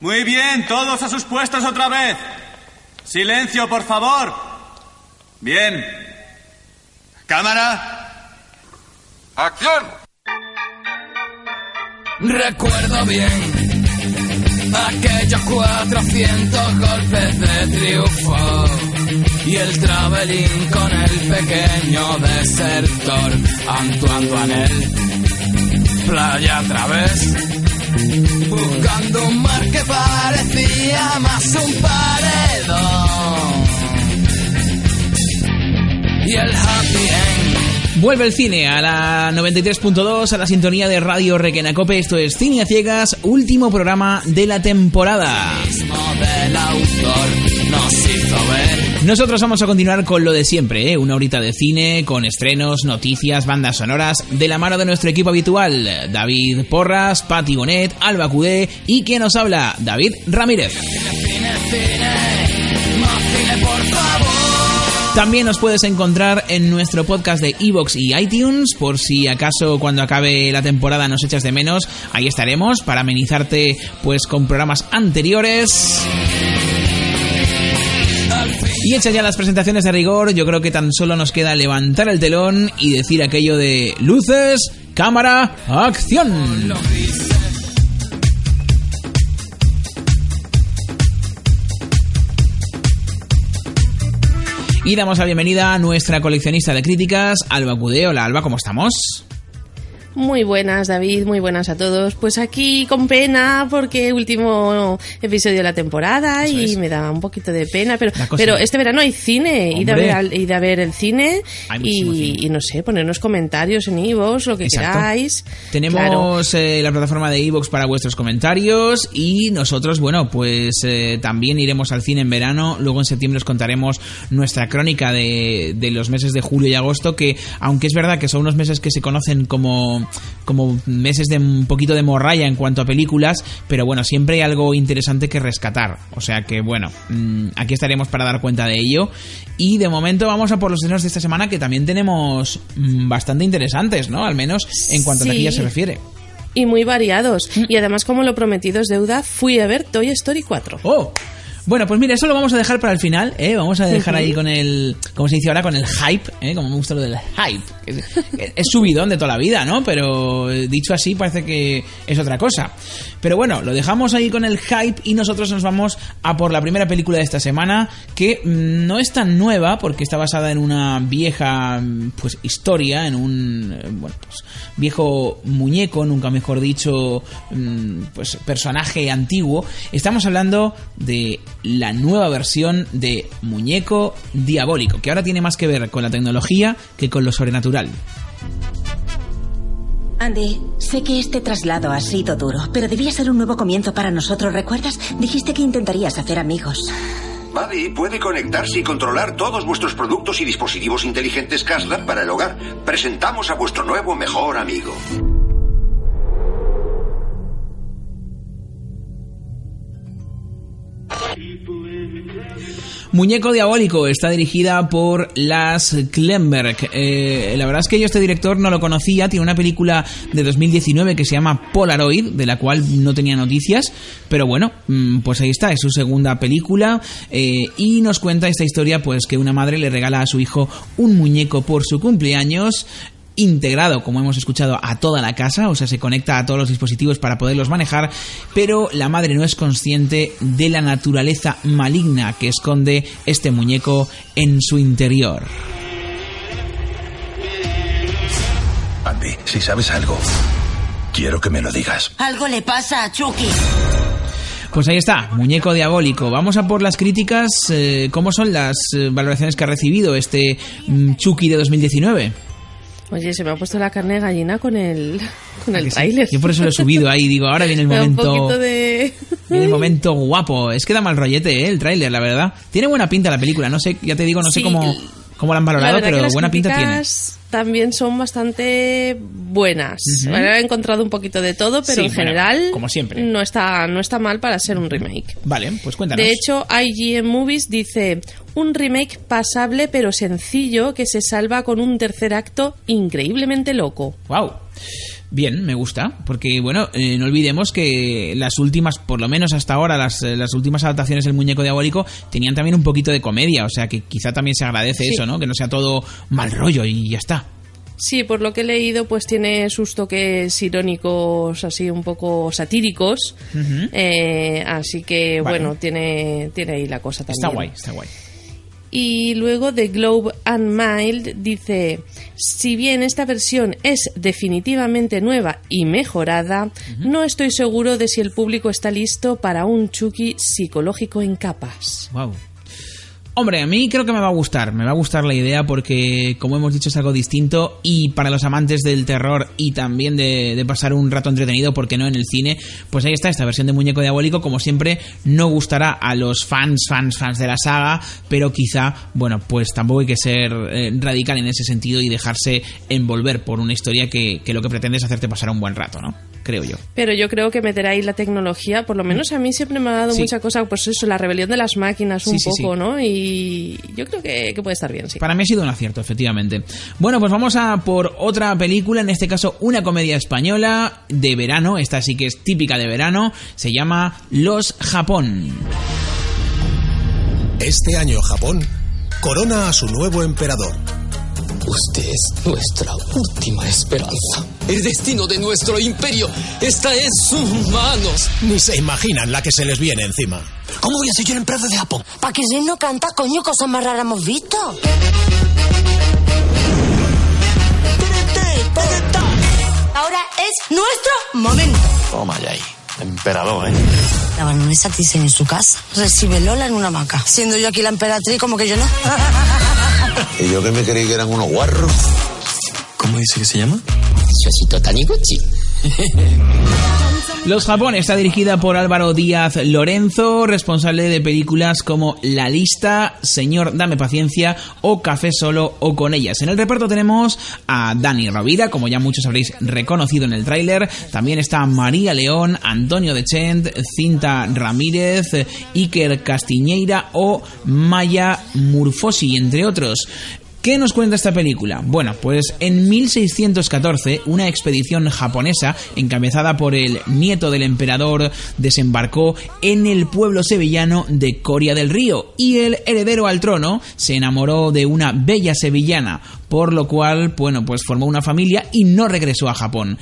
Muy bien, todos a sus puestos otra vez. Silencio, por favor. Bien. Cámara. ¡Acción! Recuerdo bien aquellos 400 golpes de triunfo y el traveling con el pequeño desertor Antoine Duanel. Playa a través, buscando un mar que parecía más un paredón. Y el happy end Vuelve el cine a la 93.2, a la sintonía de Radio Requenacope. Esto es Cine a Ciegas, último programa de la temporada. Nosotros vamos a continuar con lo de siempre, ¿eh? una horita de cine, con estrenos, noticias, bandas sonoras, de la mano de nuestro equipo habitual, David Porras, Pati Bonet, Alba Cudé y quien nos habla, David Ramírez. cine, cine, más cine por favor. También nos puedes encontrar en nuestro podcast de Evox y iTunes, por si acaso cuando acabe la temporada nos echas de menos, ahí estaremos para amenizarte pues con programas anteriores. Y hechas ya las presentaciones de rigor, yo creo que tan solo nos queda levantar el telón y decir aquello de luces, cámara, acción. Y damos la bienvenida a nuestra coleccionista de críticas, Alba Cudé. Hola Alba, ¿cómo estamos? Muy buenas, David, muy buenas a todos. Pues aquí con pena porque último episodio de la temporada Eso y es. me da un poquito de pena, pero, pero este verano hay cine, id a, ver, id a ver el cine y, cine. y no sé, ponernos comentarios en iVoox, lo que Exacto. queráis. Tenemos Claro. eh, la plataforma de Evox para vuestros comentarios y nosotros, bueno, pues eh, también iremos al cine en verano. Luego en septiembre os contaremos nuestra crónica de, de los meses de julio y agosto, que aunque es verdad que son unos meses que se conocen como, como meses de un poquito de morralla en cuanto a películas, pero bueno, siempre hay algo interesante que rescatar. O sea que bueno, mm, aquí estaremos para dar cuenta de ello. Y de momento vamos a por los estrenos de esta semana que también tenemos mm, bastante interesantes, ¿no? Al menos en cuanto Sí. a taquilla se refiere. Y muy variados. Mm. Y además, como lo prometido es deuda, fui a ver Toy Story 4. ¡Oh! Bueno, pues mira, eso lo vamos a dejar para el final, ¿eh? Vamos a dejar ahí con el, como se dice ahora, con el hype, ¿eh? Como me gusta lo del hype. Es, es subidón de toda la vida, ¿no? Pero eh, dicho así parece que es otra cosa. Pero bueno, lo dejamos ahí con el hype y nosotros nos vamos a por la primera película de esta semana, que mm, no es tan nueva porque está basada en una vieja, mm, pues, historia, en un, eh, bueno, pues, viejo muñeco, nunca mejor dicho, mm, pues, personaje antiguo. Estamos hablando de la nueva versión de Muñeco Diabólico, que ahora tiene más que ver con la tecnología que con lo sobrenatural. Andy, sé que este traslado ha sido duro, pero debía ser un nuevo comienzo para nosotros, ¿recuerdas? Dijiste que intentarías hacer amigos. Buddy puede conectarse y controlar todos vuestros productos y dispositivos inteligentes Caslar para el hogar. Presentamos a vuestro nuevo mejor amigo. Muñeco Diabólico está dirigida por Las Klemberg. Eh, la verdad es que yo este director no lo conocía. Tiene una película de 2019 que se llama Polaroid, de la cual no tenía noticias. Pero bueno, mm, pues ahí está, es su segunda película. eh, y nos cuenta esta historia, pues que una madre le regala a su hijo un muñeco por su cumpleaños integrado, como hemos escuchado, a toda la casa, o sea, se conecta a todos los dispositivos para poderlos manejar, pero la madre no es consciente de la naturaleza maligna que esconde este muñeco en su interior. Andy, si sabes algo, quiero que me lo digas. Algo le pasa a Chucky. Pues ahí está, muñeco diabólico. Vamos a por las críticas. eh, ¿Cómo son las eh, valoraciones que ha recibido este mm, Chucky de 2019? Oye, se me ha puesto la carne de gallina con el, con ¿A el que sí? tráiler. Yo por eso lo he subido ahí, digo, ahora viene el un momento... poquito de... Viene el momento guapo. Es que da mal rollete, ¿eh? El tráiler, la verdad. Tiene buena pinta la película. No sé, ya te digo, no sé cómo, el- cómo la han valorado, pero las buena pinta tiene. También son bastante buenas. Ujú. He encontrado un poquito de todo, pero Sí, en bueno, general como siempre. no está no está mal para ser un remake. Vale, pues cuéntanos. De hecho, IGN Movies dice un remake pasable pero sencillo que se salva con un tercer acto increíblemente loco. Wow. Bien, me gusta, porque bueno, eh, no olvidemos que las últimas, por lo menos hasta ahora, las, eh, las últimas adaptaciones del muñeco diabólico tenían también un poquito de comedia, o sea que quizá también se agradece Sí. eso, ¿no? Que no sea todo mal rollo y ya está. Sí, por lo que he leído, pues tiene sus toques irónicos, así un poco satíricos. Eh, así que, Vale. bueno, tiene, tiene ahí la cosa también. Está guay, está guay. Y luego The Globe and Mild dice, si bien esta versión es definitivamente nueva y mejorada, no estoy seguro de si el público está listo para un Chucky psicológico en capas. Wow. Hombre, a mí creo que me va a gustar, me va a gustar la idea porque, como hemos dicho, es algo distinto y para los amantes del terror y también de, pasar un rato entretenido, porque no en el cine, pues ahí está esta versión de Muñeco Diabólico, como siempre, no gustará a los fans, fans, fans de la saga, pero quizá, bueno, pues tampoco hay que ser eh, radical en ese sentido y dejarse envolver por una historia que, que lo que pretende es hacerte pasar un buen rato, ¿no? Creo yo. Pero yo creo que meterá ahí la tecnología, por lo menos a mí siempre me ha dado Sí. mucha cosa, pues eso, la rebelión de las máquinas un Sí, sí, poco, sí. ¿no? Y yo creo que, que puede estar bien, sí. Para mí ha sido un acierto, efectivamente. Bueno, pues vamos a por otra película, en este caso una comedia española de verano, esta sí que es típica de verano, se llama Los Japón. Este año Japón corona a su nuevo emperador. Usted es nuestra última esperanza. El destino de nuestro imperio está en sus manos. Ni se imaginan la que se les viene encima. ¿Cómo voy a ser yo el emperador de Japón? ¿Para qué si no canta, coño? Cosas más raras hemos visto. Ahora es nuestro momento. Toma ya ahí. Emperador, ¿eh? La baronesa dice en su casa. Recibe Lola en una hamaca. Siendo yo aquí la emperatriz, como que yo no. Y yo que me creí que eran unos guarros. ¿Cómo dice que se llama? Suecito Taniguchi. Los Japón está dirigida por Álvaro Díaz Lorenzo, responsable de películas como La Lista, Señor Dame Paciencia o Café Solo o con ellas. En el reparto tenemos a Dani Rovira, como ya muchos habréis reconocido en el tráiler. También está María León, Antonio Dechent, Cinta Ramírez, Iker Castiñeira o Maya Murfosi, entre otros. ¿Qué nos cuenta esta película? Bueno, pues en 1614 una expedición japonesa encabezada por el nieto del emperador desembarcó en el pueblo sevillano de Coria del Río y el heredero al trono se enamoró de una bella sevillana, por lo cual, bueno, pues formó una familia y no regresó a Japón.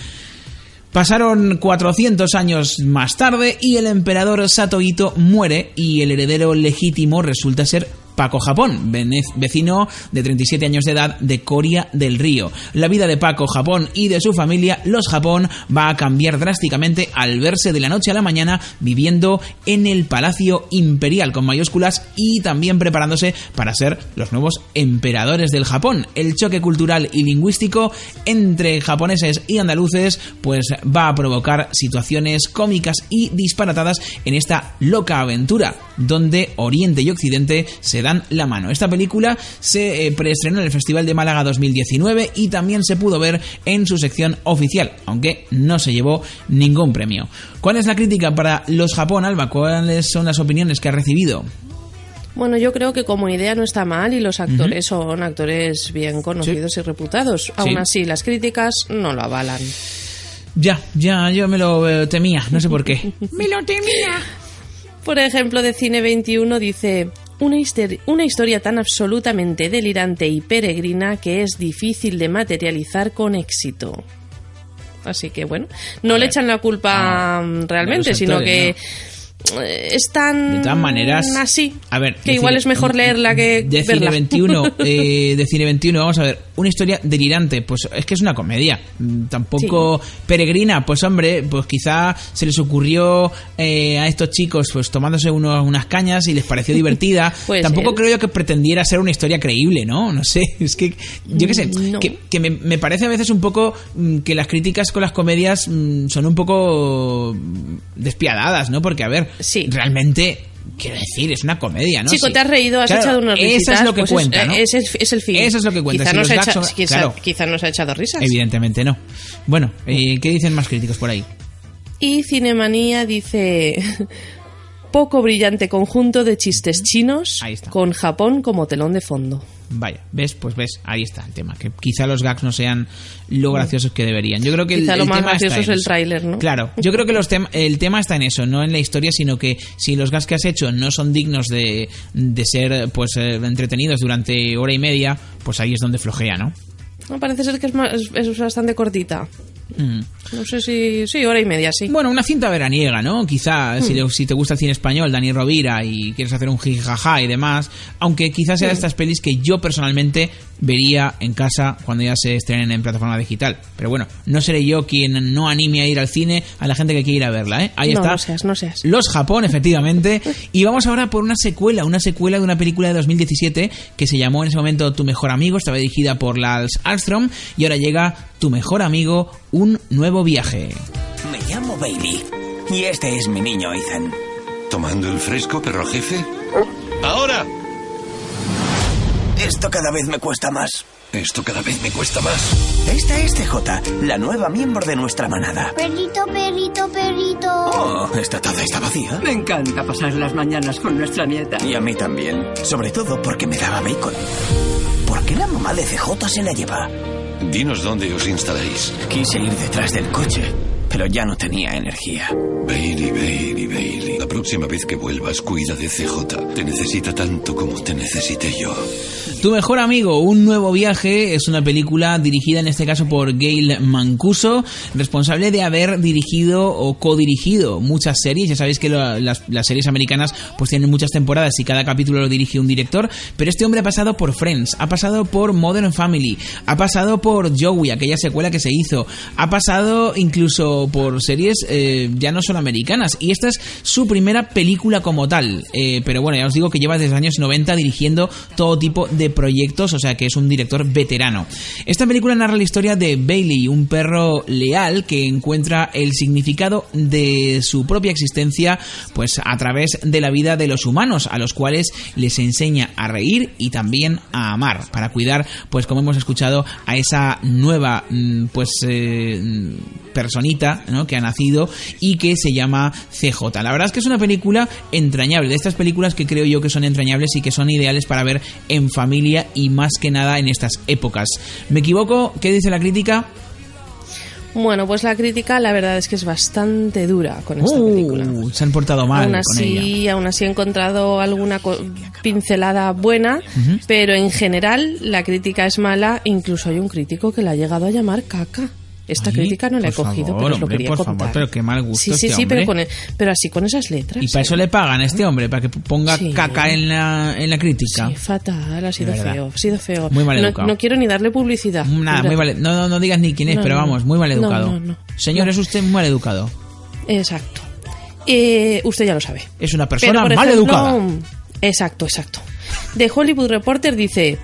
Pasaron 400 años más tarde y el emperador Satohito muere y el heredero legítimo resulta ser Paco Japón, vecino de 37 años de edad de Coria del Río. La vida de Paco Japón y de su familia, los Japón, va a cambiar drásticamente al verse de la noche a la mañana viviendo en el Palacio Imperial con mayúsculas y también preparándose para ser los nuevos emperadores del Japón. El choque cultural y lingüístico entre japoneses y andaluces pues va a provocar situaciones cómicas y disparatadas en esta loca aventura donde Oriente y Occidente se dan la mano. Esta película se eh, preestrenó en el Festival de Málaga 2019 y también se pudo ver en su sección oficial, aunque no se llevó ningún premio. ¿Cuál es la crítica para los Japón, Alba? ¿Cuáles son las opiniones que ha recibido? Bueno, yo creo que como idea no está mal y los actores son actores bien conocidos y reputados. Aún así, las críticas no lo avalan. Ya, ya, yo me lo eh, temía, no sé por qué. me lo temía. Por ejemplo, de Cine 21 dice... Una, una historia tan absolutamente delirante y peregrina que es difícil de materializar con éxito. Así que bueno, no le echan la culpa mm, realmente, sino que es tan De todas maneras, así a ver, que igual Cine- es mejor leerla que de verla. Cine 21, eh, de Cine 21, vamos a ver, una historia delirante, pues es que es una comedia, Mm, tampoco peregrina, pues hombre, pues quizá se les ocurrió eh, a estos chicos pues tomándose unos- unas cañas y les pareció divertida, Puede tampoco ser. creo yo que pretendiera ser una historia creíble, ¿no? No sé, es que yo qué sé, No. que, que me, me parece a veces un poco mm, que las críticas con las comedias mm, son un poco mm, despiadadas, ¿no? Porque a ver, Sí. realmente quiero decir, es una comedia, ¿no? Chico, Sí. te has reído, has Claro, echado unas risitas. Eso es lo que pues cuenta, ¿no? ese es, es el fin. Eso es lo que cuenta. Quizá, Si nos ha gags echa- son- quizá- claro. quizá nos ha echado risas. Evidentemente no. Bueno, eh, ¿qué dicen más críticos por ahí? Y Cinemanía dice... Poco brillante conjunto de chistes chinos con Japón como telón de fondo. Vaya, ¿ves? Pues ves, ahí está el tema. Que quizá los gags no sean lo graciosos que deberían. Yo creo que el, lo más tema gracioso es el tráiler, ¿no? Claro, yo creo que los tem- el tema está en eso, no en la historia, sino que si los gags que has hecho no son dignos de, de ser pues eh, entretenidos durante hora y media, pues ahí es donde flojea, ¿no? No, parece ser que es, más- es- es bastante cortita. Mm. No sé si... Sí, hora y media, sí. Bueno, una cinta veraniega, ¿no? Quizá, si, Hmm. le- si te gusta el cine español, Dani Rovira, y quieres hacer un jijaja y demás, aunque quizás sea de Hmm. estas pelis que yo personalmente vería en casa cuando ya se estrenen en plataforma digital. Pero bueno, no seré yo quien no anime a ir al cine a la gente que quiere ir a verla, ¿eh? Ahí no, está. no seas, no seas. Los Japón, efectivamente. Y vamos ahora por una secuela, una secuela de una película de 2017 que se llamó en ese momento Tu mejor amigo, estaba dirigida por Lars Armstrong y ahora llega Tu mejor amigo, un nuevo viaje. Me llamo Bailey. Y este es mi niño Ethan. ¿Tomando el fresco, perro jefe? ¡Ahora! Esto cada vez me cuesta más. Esto cada vez me cuesta más. Esta es CJ, la nueva miembro de nuestra manada. Perrito, perrito, perrito. Oh, esta taza está vacía. Me encanta pasar las mañanas con nuestra nieta. Y a mí también. Sobre todo porque me daba bacon. ¿Por qué la mamá de CJ se la lleva? Dinos dónde os instaláis. Quise ir detrás del coche, pero ya no tenía energía. Bailey, Bailey, Bailey. La próxima vez que vuelvas, cuida de CJ. Te necesita tanto como te necesité yo. Tu mejor amigo, un nuevo viaje, es una película dirigida en este caso por Gail Mancuso, responsable de haber dirigido o codirigido muchas series. Ya sabéis que las series americanas pues tienen muchas temporadas y cada capítulo lo dirige un director, pero este hombre ha pasado por Friends, ha pasado por Modern Family, ha pasado por Joey, aquella secuela que se hizo, ha pasado incluso por series eh, ya no solo americanas y esta es su primera película como tal. Eh, pero bueno, ya os digo que lleva desde los años 90 dirigiendo todo tipo de proyectos, o sea que es un director veterano. Esta película narra la historia de Bailey, un perro leal que encuentra el significado de su propia existencia pues a través de la vida de los humanos, a los cuales les enseña a reír y también a amar, para cuidar, pues como hemos escuchado, a esa nueva mm, pues eh, personita ¿no? que ha nacido y que se llama CJ. La verdad es que es una película entrañable, de estas películas que creo yo que son entrañables y que son ideales para ver en familia y más que nada en estas épocas. ¿Me equivoco? ¿Qué dice la crítica? Bueno, pues la crítica la verdad es que es bastante dura con esta película. Uh, se han portado mal aún con ella. así, aún así he encontrado alguna pincelada buena, pero en general la crítica es mala. Incluso hay un crítico que la ha llegado a llamar caca. Esta Ay, crítica no la he cogido, favor, pero os lo hombre, quería por contar. favor, pero qué mal gusto Sí, sí, este sí, pero, con el- pero así con esas letras. Y para eso le pagan a este hombre, para que ponga Sí. caca en la, en la crítica. Sí, fatal, ha sido feo, ha sido feo. Muy mal educado. no quiero ni darle publicidad. Nada, muy mal, no, no, no digas ni quién es, No, pero vamos, muy mal educado. no, no. Señor, es usted muy mal educado. Exacto. Eh, usted ya lo sabe. Es una persona mal educada. Exacto, exacto. The Hollywood Reporter dice,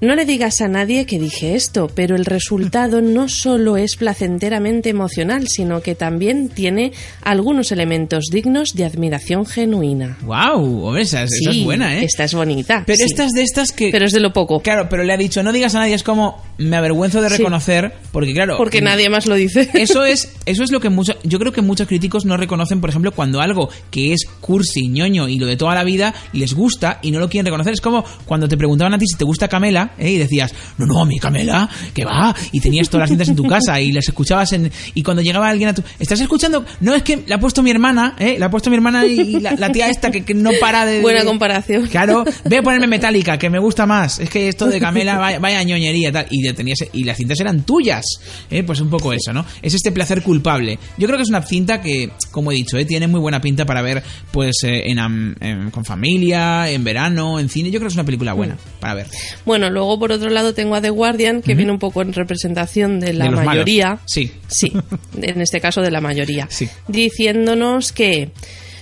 no le digas a nadie que dije esto, pero el resultado no solo es placenteramente emocional, sino que también tiene algunos elementos dignos de admiración genuina. Wow, hombre, esa, es- esa Sí, es buena, ¿eh? Esta es bonita. Pero sí. esta es de estas que... Pero es de lo poco. Claro, pero le ha dicho, no digas a nadie, es como, me avergüenzo de Sí. reconocer, porque claro... Porque nadie más lo dice. Eso es, eso es lo que mucho, yo creo que muchos críticos no reconocen, por ejemplo, cuando algo que es cursi, ñoño y lo de toda la vida les gusta y no lo quieren reconocer. Es como cuando te preguntaban a ti si te gusta Camela ¿eh? y decías, no, no, a mí Camela, que va, y tenías todas las cintas en tu casa y las escuchabas en, y cuando llegaba alguien a tu, ¿estás escuchando? No, es que la ha puesto mi hermana, ¿eh? La ha puesto mi hermana y, y la, la tía esta que, que no para de... Buena comparación. Claro, voy a ponerme metálica, que me gusta más. Es que esto de Camela, vaya, vaya ñoñería tal. Y, tenías, y las cintas eran tuyas. ¿eh? Pues un poco eso, ¿no? Es este placer culpable. Yo creo que es una cinta que, como he dicho, ¿eh? tiene muy buena pinta para ver pues eh, en, en- con familia, en verano, en cine. Yo creo que es una película buena Mm. para ver. Bueno, luego por otro lado tengo a The Guardian, que viene un poco en representación de la De los malos. mayoría. Sí. Sí, en este caso de la mayoría. Sí. Diciéndonos que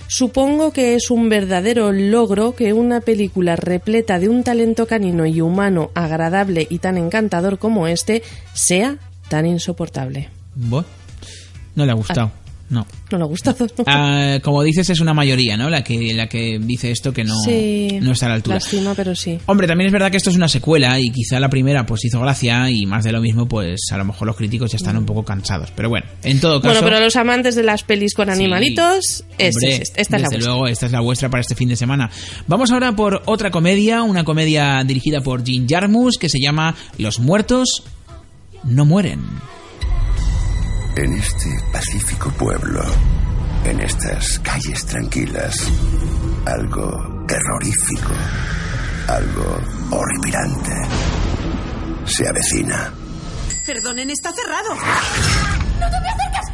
supongo que es un verdadero logro que una película repleta de un talento canino y humano agradable y tan encantador como este sea tan insoportable. Bueno, no le ha gustado. No. No le ha gustado. Ah, como dices, es una mayoría, ¿no? La que, la que dice esto que no, sí, no está a la altura. Lástima, pero sí. Hombre, también es verdad que esto es una secuela y quizá la primera pues hizo gracia y más de lo mismo, pues a lo mejor los críticos ya están un poco cansados. Pero bueno, en todo caso... Bueno, pero los amantes de las pelis con animalitos, es, Hombre, es- esta es la desde vuestra. luego, esta es la vuestra para este fin de semana. Vamos ahora por otra comedia, una comedia dirigida por Jim Jarmus que se llama Los muertos no mueren. En este pacífico pueblo, en estas calles tranquilas, algo terrorífico, algo horripilante se avecina. Perdonen, está cerrado. ¡No te me acercas!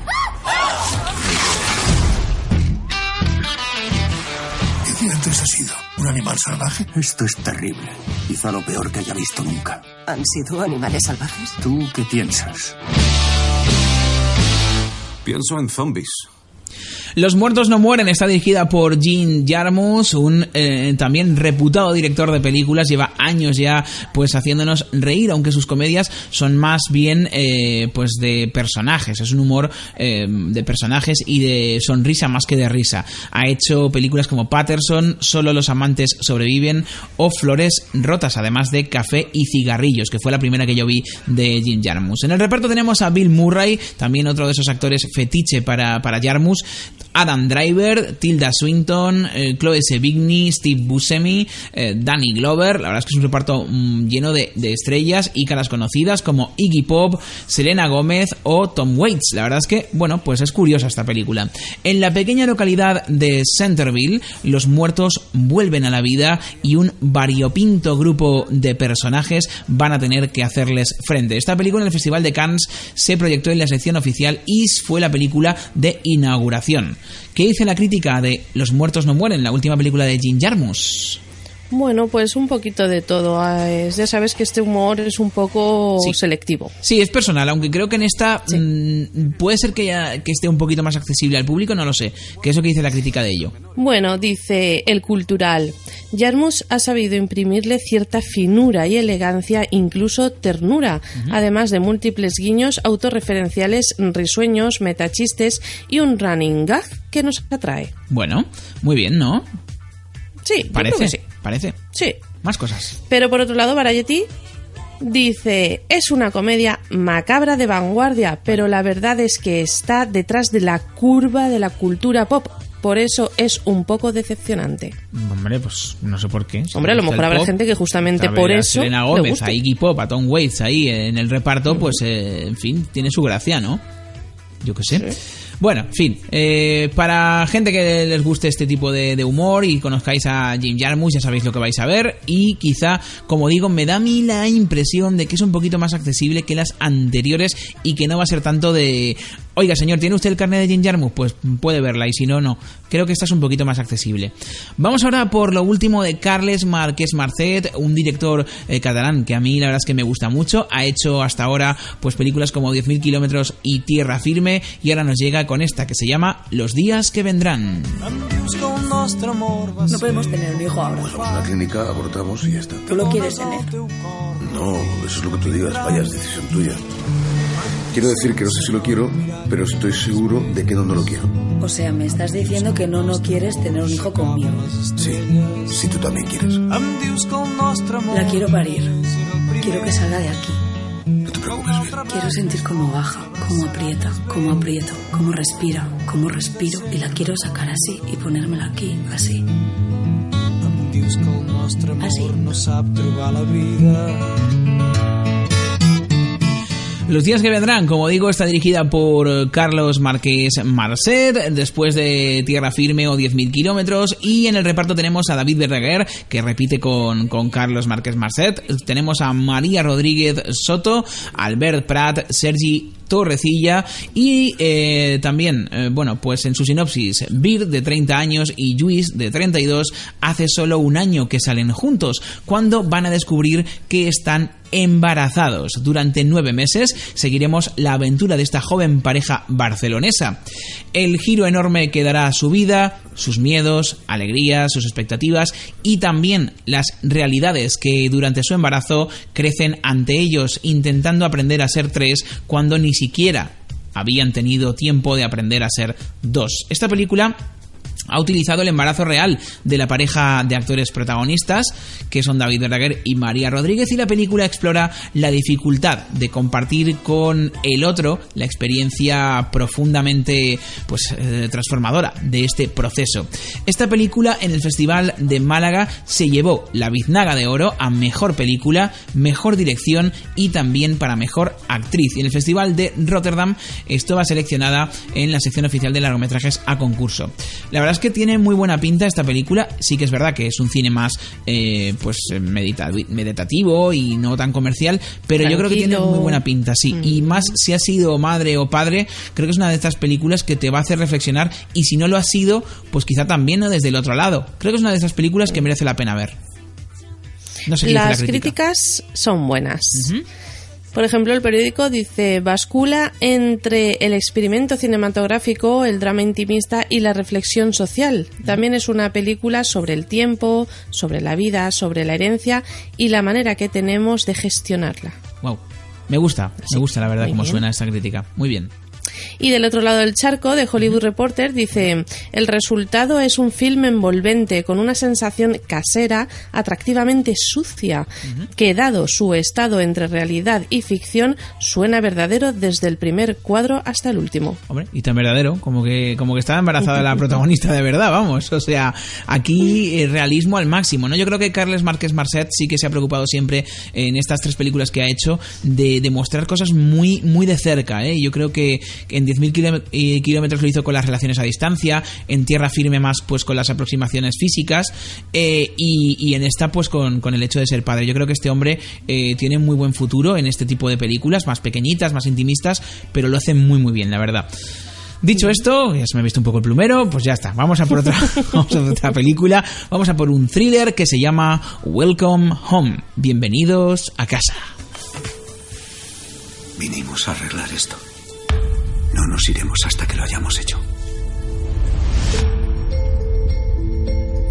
¿Qué diantres ha sido? ¿Un animal salvaje? Esto es terrible. Quizá lo peor que haya visto nunca. ¿Han sido animales salvajes? ¿Tú qué piensas? Pienso en zombies. Los muertos no mueren está dirigida por Jim Jarmus, un eh, también reputado director de películas, lleva años ya pues haciéndonos reír, aunque sus comedias son más bien eh, pues de personajes, es un humor eh, de personajes y de sonrisa más que de risa. Ha hecho películas como Patterson, Solo los amantes sobreviven o Flores rotas, además de Café y cigarrillos, que fue la primera que yo vi de Jim Jarmus. En el reparto tenemos a Bill Murray, también otro de esos actores fetiche para, para Jarmus, Adam Driver, Tilda Swinton, eh, Chloe Sevigny, Steve Buscemi, eh, Danny Glover. La verdad es que es un reparto mm, lleno de, estrellas y caras conocidas como Iggy Pop, Selena Gómez o Tom Waits. La verdad es que, bueno, pues es curiosa esta película. En la pequeña localidad de Centerville, los muertos vuelven a la vida y un variopinto grupo de personajes van a tener que hacerles frente. Esta película en el Festival de Cannes se proyectó en la sección oficial y fue la película de inauguración. ¿Qué dice la crítica de Los muertos no mueren, la última película de Jim Jarmus? Bueno, pues un poquito de todo. Ah, Ya sabes que este humor es un poco selectivo. Sí, es personal, aunque creo que en esta mm, puede ser que, ya- que esté un poquito más accesible al público, no lo sé. ¿Qué es lo que dice la crítica de ello? Bueno, dice el cultural. Jarmus ha sabido imprimirle cierta finura y elegancia, incluso ternura, además de múltiples guiños autorreferenciales, risueños, metachistes y un running gag que nos atrae. Bueno, muy bien, ¿no? Sí, yo Parece, creo que sí. Parece. Sí. Más cosas. Pero por otro lado, Variety dice, es una comedia macabra de vanguardia, pero la verdad es que está detrás de la curva de la cultura pop. Por eso es un poco decepcionante. Hombre, pues no sé por qué. Si Hombre, a lo mejor habrá pop, gente que justamente por ver a eso Selena le Gómez, guste. a Iggy Pop, a Tom Waits ahí en el reparto, pues eh, en fin, tiene su gracia, ¿no? Yo qué sé. Bueno, en fin, eh, para gente que les guste este tipo de, humor y conozcáis a Jim Jarmusch, ya sabéis lo que vais a ver. Y quizá, como digo, me da a mí la impresión de que es un poquito más accesible que las anteriores y que no va a ser tanto de. Oiga, señor, ¿tiene usted el carnet de Jim Jarmusch? Pues puede verla y si no, no. Creo que esta es un poquito más accesible. Vamos ahora por lo último de Carles Marqués Marcet, un director eh, catalán que a mí la verdad es que me gusta mucho. Ha hecho hasta ahora pues películas como 10.000 kilómetros y Tierra Firme y ahora nos llega con esta que se llama Los días que vendrán. No podemos tener un hijo ahora. Vamos a la clínica, abortamos y ya está. Tú lo quieres tener. No, eso es lo que tú digas, vaya, es decisión tuya. Quiero decir que no sé si lo quiero, pero estoy seguro de que no, no lo quiero. O sea, me estás diciendo que no, no quieres tener un hijo conmigo. Sí, si tú también quieres. La quiero parir. Quiero que salga de aquí. No te preocupes, bien. Quiero sentir cómo baja, cómo aprieta, cómo aprieto, cómo respira, cómo respiro. Y la quiero sacar así y ponérmela aquí, así. Los días que vendrán, como digo, está dirigida por eh, Carlos Márquez Marcet, después de Tierra Firme o 10.000 kilómetros, y en el reparto tenemos a David Verdaguer, que repite con, con Carlos Márquez Marcet, tenemos a María Rodríguez Soto, Albert Prat, Sergi Torrecilla y eh, también, eh, bueno, pues en su sinopsis, Bir de 30 años y Luis de 32 hace solo un año que salen juntos, cuando van a descubrir que están embarazados. Durante nueve meses seguiremos la aventura de esta joven pareja barcelonesa. El giro enorme que dará su vida, sus miedos, alegrías, sus expectativas y también las realidades que durante su embarazo crecen ante ellos intentando aprender a ser tres cuando ni siquiera habían tenido tiempo de aprender a ser dos. Esta película ha utilizado el embarazo real de la pareja de actores protagonistas, que son David Verdaguer y María Rodríguez, y la película explora la dificultad de compartir con el otro la experiencia profundamente pues, eh, transformadora de este proceso. Esta película en el Festival de Málaga se llevó la Biznaga de Oro a Mejor Película, Mejor Dirección y también para Mejor Actriz. Y en el Festival de Rotterdam estuvo seleccionada en la sección oficial de largometrajes a concurso. La verdad es que tiene muy buena pinta esta película. Sí que es verdad que es un cine más eh, pues medita- meditativo y no tan comercial, pero yo creo que tiene muy buena pinta, sí. Mm. Y más si has sido madre o padre, creo que es una de estas películas que te va a hacer reflexionar y si no lo has sido, pues quizá también ¿no? desde el otro lado. Creo que es una de esas películas que merece la pena ver. No sé la Las crítica. críticas son buenas. Por ejemplo, el periódico dice bascula entre el experimento cinematográfico, el drama intimista y la reflexión social. También es una película sobre el tiempo, sobre la vida, sobre la herencia y la manera que tenemos de gestionarla. Wow. Me gusta, me gusta la verdad muy cómo bien. suena esta crítica. Muy bien. Y del otro lado del charco, de Hollywood Reporter, dice, el resultado es un film envolvente con una sensación casera, atractivamente sucia, que dado su estado entre realidad y ficción, suena verdadero desde el primer cuadro hasta el último. Hombre, y tan verdadero, como que, como que estaba embarazada la protagonista de verdad, vamos. O sea, aquí eh, realismo al máximo, ¿no? Yo creo que Carles Márquez Marcet sí que se ha preocupado siempre en estas tres películas que ha hecho de demostrar cosas muy, muy de cerca, ¿eh? Yo creo que en 10.000 kilómet- eh, kilómetros lo hizo con las relaciones a distancia, en Tierra Firme más pues con las aproximaciones físicas eh, y, en esta pues con, el hecho de ser padre. Yo creo que este hombre eh, tiene muy buen futuro en este tipo de películas, más pequeñitas, más intimistas, pero lo hace muy muy bien, la verdad. Dicho esto, ya se me ha visto un poco el plumero, pues ya está. Vamos a por otra película. Vamos a por un thriller que se llama Welcome Home. Bienvenidos a casa. Vinimos a arreglar esto. No nos iremos hasta que lo hayamos hecho.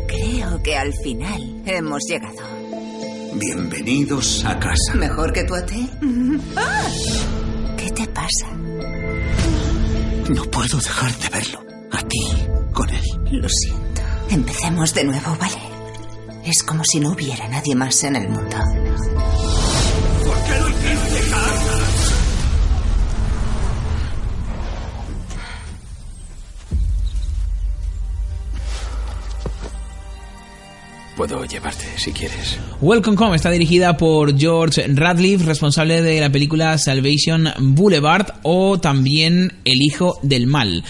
Creo que al final hemos llegado. Bienvenidos a casa. ¿Mejor que tu hotel? ¡Ah! ¿Qué te pasa? No puedo dejar de verlo. A ti, con él. Lo siento. Empecemos de nuevo, ¿vale? Es como si no hubiera nadie más en el mundo. ¿Por qué lo hiciste, Carlos? Puedo llevarte si quieres. Welcome Home está dirigida por George Radcliffe, responsable de la película Salvation Boulevard o también El Hijo del Mal.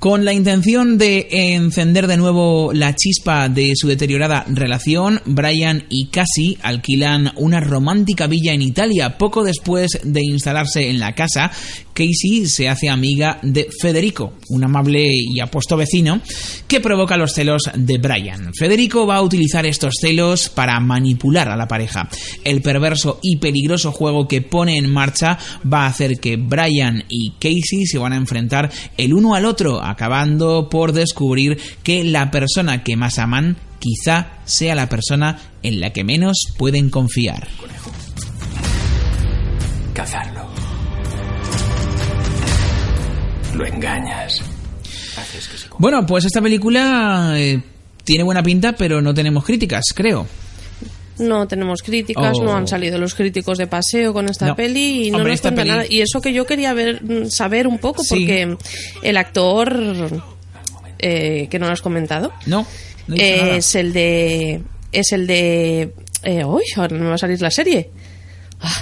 Con la intención de encender de nuevo la chispa de su deteriorada relación, Brian y Cassie alquilan una romántica villa en Italia. Poco después de instalarse en la casa, Casey se hace amiga de Federico, un amable y apuesto vecino, que provoca los celos de Brian. Federico va a utilizar estos celos para manipular a la pareja. El perverso y peligroso juego que pone en marcha va a hacer que Brian y Casey se van a enfrentar el uno al otro, acabando por descubrir que la persona que más aman quizá sea la persona en la que menos pueden confiar. Cazarlo. Lo engañas. Bueno, pues esta película eh, tiene buena pinta, pero no tenemos críticas, creo. No tenemos críticas, Oh. no han salido los críticos de paseo con esta No. peli y no Hombre, nos esta cuenta peli- nada. Y eso que yo quería ver, mm, saber un poco, Sí. porque el actor eh, que no lo has comentado No, no he dicho nada. es el de. Es el de. Eh, uy, ahora no me va a salir la serie.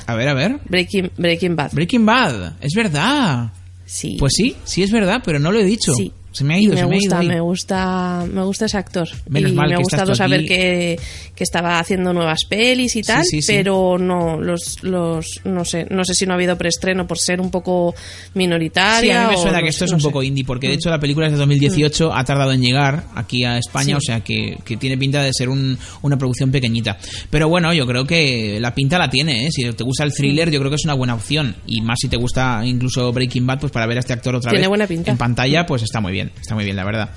A ver, a ver. Breaking, Breaking Bad. Breaking Bad, es verdad. Sí. Pues sí, sí es verdad, pero no lo he dicho. Sí. Se me ha ido, me se me ha ido. gusta, me gusta, me gusta ese actor. Menos y mal me ha gustado saber que, que estaba haciendo nuevas pelis y tal, sí, sí. pero no, los, los, no sé, no sé si no ha habido preestreno por ser un poco minoritaria. Sí, a mí me o suena no que sé, esto es no un sé. poco indie, porque de Mm. hecho la película es de 2018, ha tardado en llegar aquí a España, o sea que, que tiene pinta de ser un- una producción pequeñita. Pero bueno, yo creo que la pinta la tiene, ¿eh? si te gusta el thriller, yo creo que es una buena opción. Y más si te gusta incluso Breaking Bad, pues para ver a este actor otra Tiene vez buena pinta. en pantalla, pues está muy bien, está muy bien, la verdad.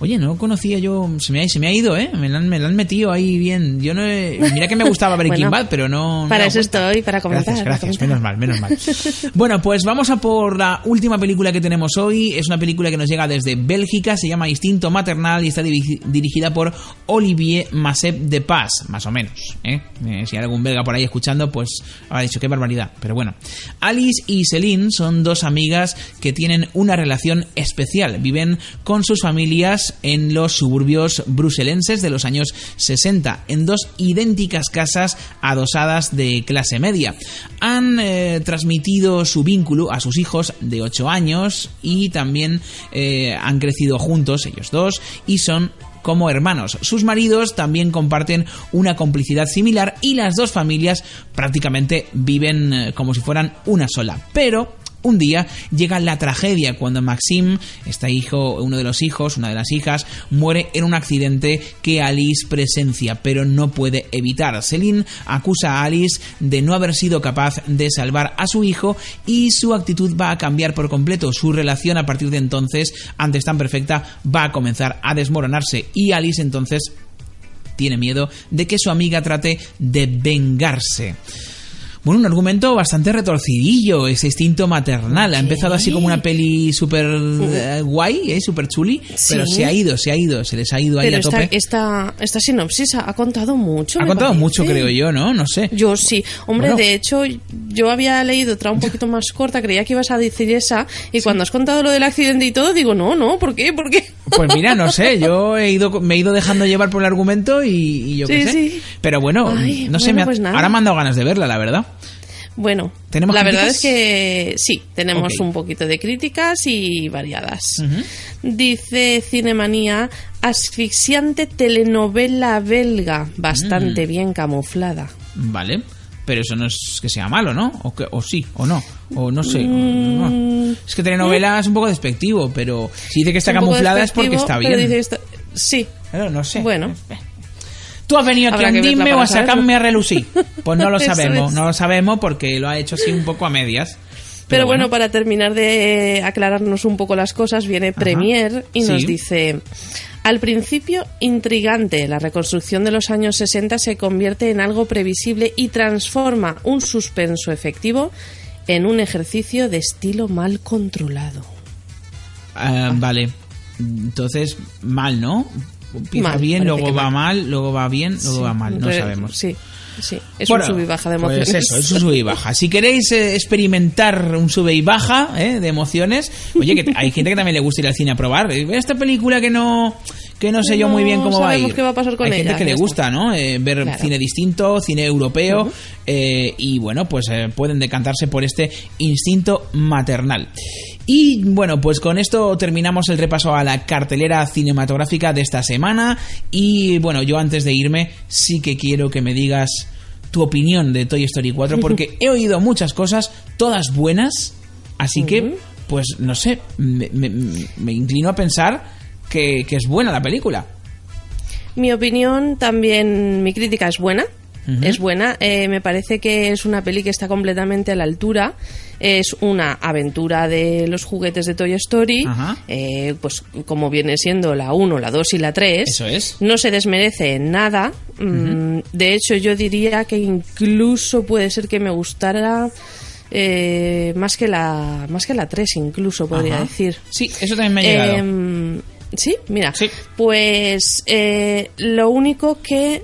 Oye, no conocía yo. Se me ha, se me ha ido, ¿eh? Me la, han, me la han metido ahí bien. Yo no. he- mira que me gustaba Breaking Bueno, Bad, pero no. Para eso estoy, para comentar. Gracias, gracias. comentar. Menos mal, menos mal. Bueno, pues vamos a por la última película que tenemos hoy. Es una película que nos llega desde Bélgica, se llama Instinto Maternal y está diri- dirigida por Olivier Massep de Paz, más o menos. ¿eh? Eh, si hay algún belga por ahí escuchando, pues habrá dicho qué barbaridad. Pero bueno, Alice y Celine son dos amigas que tienen una relación especial. Viven con sus familias en los suburbios bruselenses de los años 60, en dos idénticas casas adosadas de clase media. Han eh, transmitido su vínculo a sus hijos de 8 años y también eh, han crecido juntos ellos dos y son como hermanos. Sus maridos también comparten una complicidad similar y las dos familias prácticamente viven eh, como si fueran una sola. Pero un día llega la tragedia cuando Maxim, este hijo, uno de los hijos, una de las hijas, muere en un accidente que Alice presencia, pero no puede evitar. Celine acusa a Alice de no haber sido capaz de salvar a su hijo y su actitud va a cambiar por completo. Su relación a partir de entonces, antes tan perfecta, va a comenzar a desmoronarse y Alice entonces tiene miedo de que su amiga trate de vengarse. Bueno, un argumento bastante retorcidillo, ese instinto maternal. Ha empezado así como una peli súper eh, guay, eh, súper chuli, pero se ha ido, se ha ido, se les ha ido ahí Pero a esta, tope. esta, esta sinopsis ha, contado mucho. ha contado parece. mucho, creo yo, ¿no? No sé. Yo sí. Hombre, Bueno. de hecho, yo había leído otra un poquito más corta, creía que ibas a decir esa, y cuando has contado lo del accidente y todo, digo, no, no, ¿por qué? ¿Por qué? Pues mira, no sé, yo he ido, me he ido dejando llevar por el argumento y, y yo qué Sí, sé. sí. Pero bueno, Ay, no sé, bueno, me ha- pues ahora me han dado ganas de verla, la verdad. Bueno, ¿Tenemos la verdad es que sí, tenemos un poquito de críticas y variadas. Dice Cinemanía, asfixiante telenovela belga, bastante Mm. bien camuflada. Vale. Pero eso no es que sea malo, ¿no? O, que, o sí, o no. O no sé. Mm. No. Es que telenovela es un poco despectivo, pero si dice que está camuflada es porque está bien. dice Sí. Pero no sé. Bueno. ¿Tú has venido aquí a hundirme o a sacarme a relucir? Pues no lo sabemos, es. no lo sabemos porque lo ha hecho así un poco a medias. Pero, bueno, para terminar de aclararnos un poco las cosas, viene Premier y nos dice, al principio intrigante, la reconstrucción de los años 60 se convierte en algo previsible y transforma un suspenso efectivo en un ejercicio de estilo mal controlado. Ah, vale. Entonces, mal, ¿no? Empieza Mal, bien, luego va mal. mal, luego va bien, luego Sí, va mal. No re- sabemos. Sí, sí. Es Bueno, un sub y baja de pues emociones. eso, es un sube y baja. Si queréis eh, experimentar un sube y baja eh, de emociones, oye, que hay gente que también le gusta ir al cine a probar. Eh, Esta película que no que no sé yo muy bien cómo va a ir. qué va a pasar con hay gente que le gusta, ¿no? Eh, ver Claro. cine distinto, cine europeo, eh, y bueno, pues eh, pueden decantarse por este instinto maternal. Y bueno, pues con esto terminamos el repaso a la cartelera cinematográfica de esta semana. Y bueno, yo antes de irme, sí que quiero que me digas tu opinión de Toy Story 4, porque he oído muchas cosas, todas buenas, así que, pues no sé, me, me- me inclino a pensar que, que es buena la película. Mi opinión también, mi crítica es buena. Es buena, Eh, me parece que es una peli que está completamente a la altura. Es una aventura de los juguetes de Toy Story, eh, pues como viene siendo la 1, la 2 y la 3. Eso es. No se desmerece en nada. Mm, De hecho, yo diría que incluso puede ser que me gustara eh, más que la más que la 3, incluso podría Ajá. decir. Sí, eso también me ha llegado. Em, sí, mira. Pues eh, lo único que,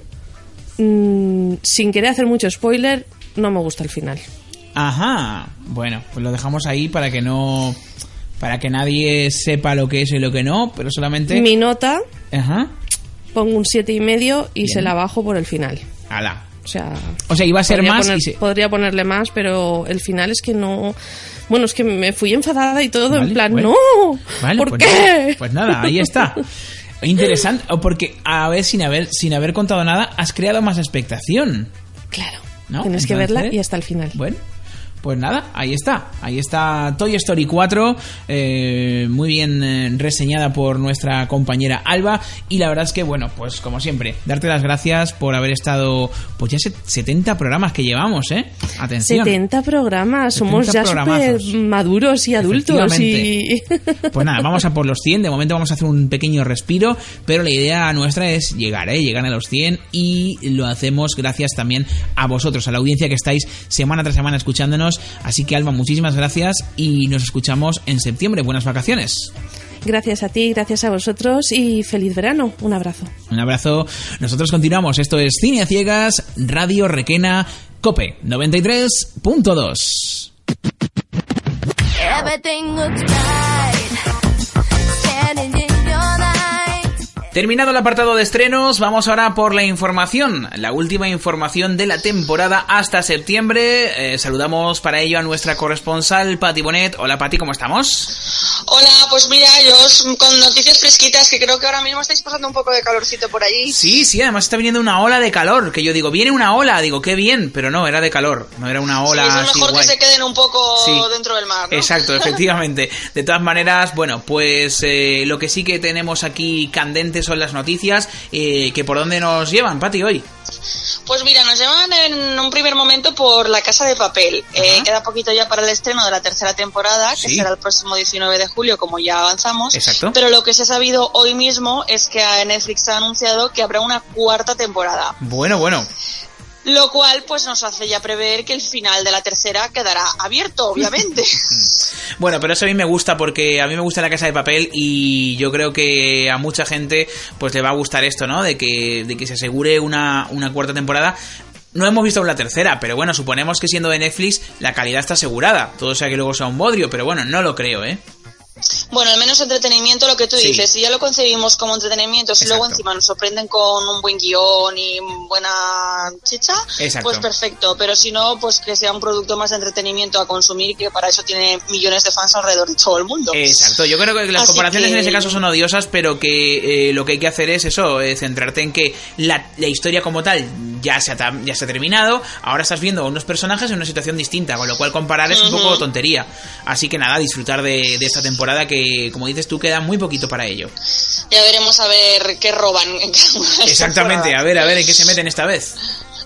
mm, sin querer hacer mucho spoiler, no me gusta el final. Ajá. Bueno, pues lo dejamos ahí para que no. Para que nadie sepa lo que es y lo que no, pero solamente. Mi nota, Ajá. pongo un siete y medio y Bien. se la bajo por el final. Ala. O sea, O sea, iba a ser más poner- y se- podría ponerle más, pero el final es que no. Bueno, es que me fui enfadada y todo, Vale, en plan, bueno. ¡no! Vale, ¿Por pues qué? nada, pues nada, ahí está. Interesante, o porque a ver sin haber sin haber contado nada has creado más expectación. Claro. ¿no? Tienes que verla y hasta el final. Bueno, pues nada, ahí está. Ahí está Toy Story 4, eh, muy bien eh, reseñada por nuestra compañera Alba. Y la verdad es que, bueno, pues como siempre, darte las gracias por haber estado, pues ya 70 programas que llevamos, ¿eh? Atención. 70 programas, somos ya súper maduros y adultos. Y... Pues nada, vamos a por los 100. De momento vamos a hacer un pequeño respiro, pero la idea nuestra es llegar, ¿eh? Llegar a los 100 y lo hacemos gracias también a vosotros, a la audiencia que estáis semana tras semana escuchándonos. Así que, Alba, muchísimas gracias y nos escuchamos en septiembre. Buenas vacaciones. Gracias a ti, gracias a vosotros y feliz verano. Un abrazo. Un abrazo. Nosotros continuamos. Esto es Cine a Ciegas, Radio Requena, Cope 93.2. Terminado el apartado de estrenos, vamos ahora por la información, la última información de la temporada hasta septiembre. Eh, saludamos para ello a nuestra corresponsal Pati Bonet. Hola Pati, ¿cómo estamos? Hola, pues mira, yo con noticias fresquitas que creo que ahora mismo estáis pasando un poco de calorcito por allí. Sí, sí, además está viniendo una ola de calor, que yo digo, viene una ola, digo, qué bien, pero no, era de calor, no era una ola. Sí, es mejor que se queden un poco dentro del mar. ¿no? Exacto, efectivamente. De todas maneras, bueno, pues eh, lo que sí que tenemos aquí candentes son las noticias, eh, que por dónde nos llevan, Pati, hoy. Pues mira, nos llevan en un primer momento por La Casa de Papel. Eh, queda poquito ya para el estreno de la tercera temporada, que será el próximo 19 de julio, como ya avanzamos. Exacto. Pero lo que se ha sabido hoy mismo es que Netflix ha anunciado que habrá una cuarta temporada. Bueno, bueno. Lo cual pues nos hace ya prever que el final de la tercera quedará abierto, obviamente. bueno, pero eso a mí me gusta porque a mí me gusta la casa de papel y yo creo que a mucha gente pues le va a gustar esto, ¿no? De que, de que se asegure una, una cuarta temporada. No hemos visto la tercera, pero bueno, suponemos que siendo de Netflix la calidad está asegurada. Todo sea que luego sea un bodrio, pero bueno, no lo creo, ¿eh? Bueno, al menos entretenimiento, lo que tú dices, si ya lo concebimos como entretenimiento, si luego encima nos sorprenden con un buen guion y buena chicha, pues perfecto. Pero si no, pues que sea un producto más de entretenimiento a consumir, que para eso tiene millones de fans alrededor de todo el mundo. Exacto, yo creo que las comparaciones en ese caso son odiosas, pero que eh, lo que hay que hacer es eso, eh, centrarte en que la, historia como tal ya se, ha, ya se ha terminado, ahora estás viendo a unos personajes en una situación distinta, con lo cual comparar es un poco tontería. Así que nada, disfrutar de, de esta temporada que, como dices tú, queda muy poquito para ello. Ya veremos a ver qué roban en Exactamente, a ver, a ver en qué se meten esta vez.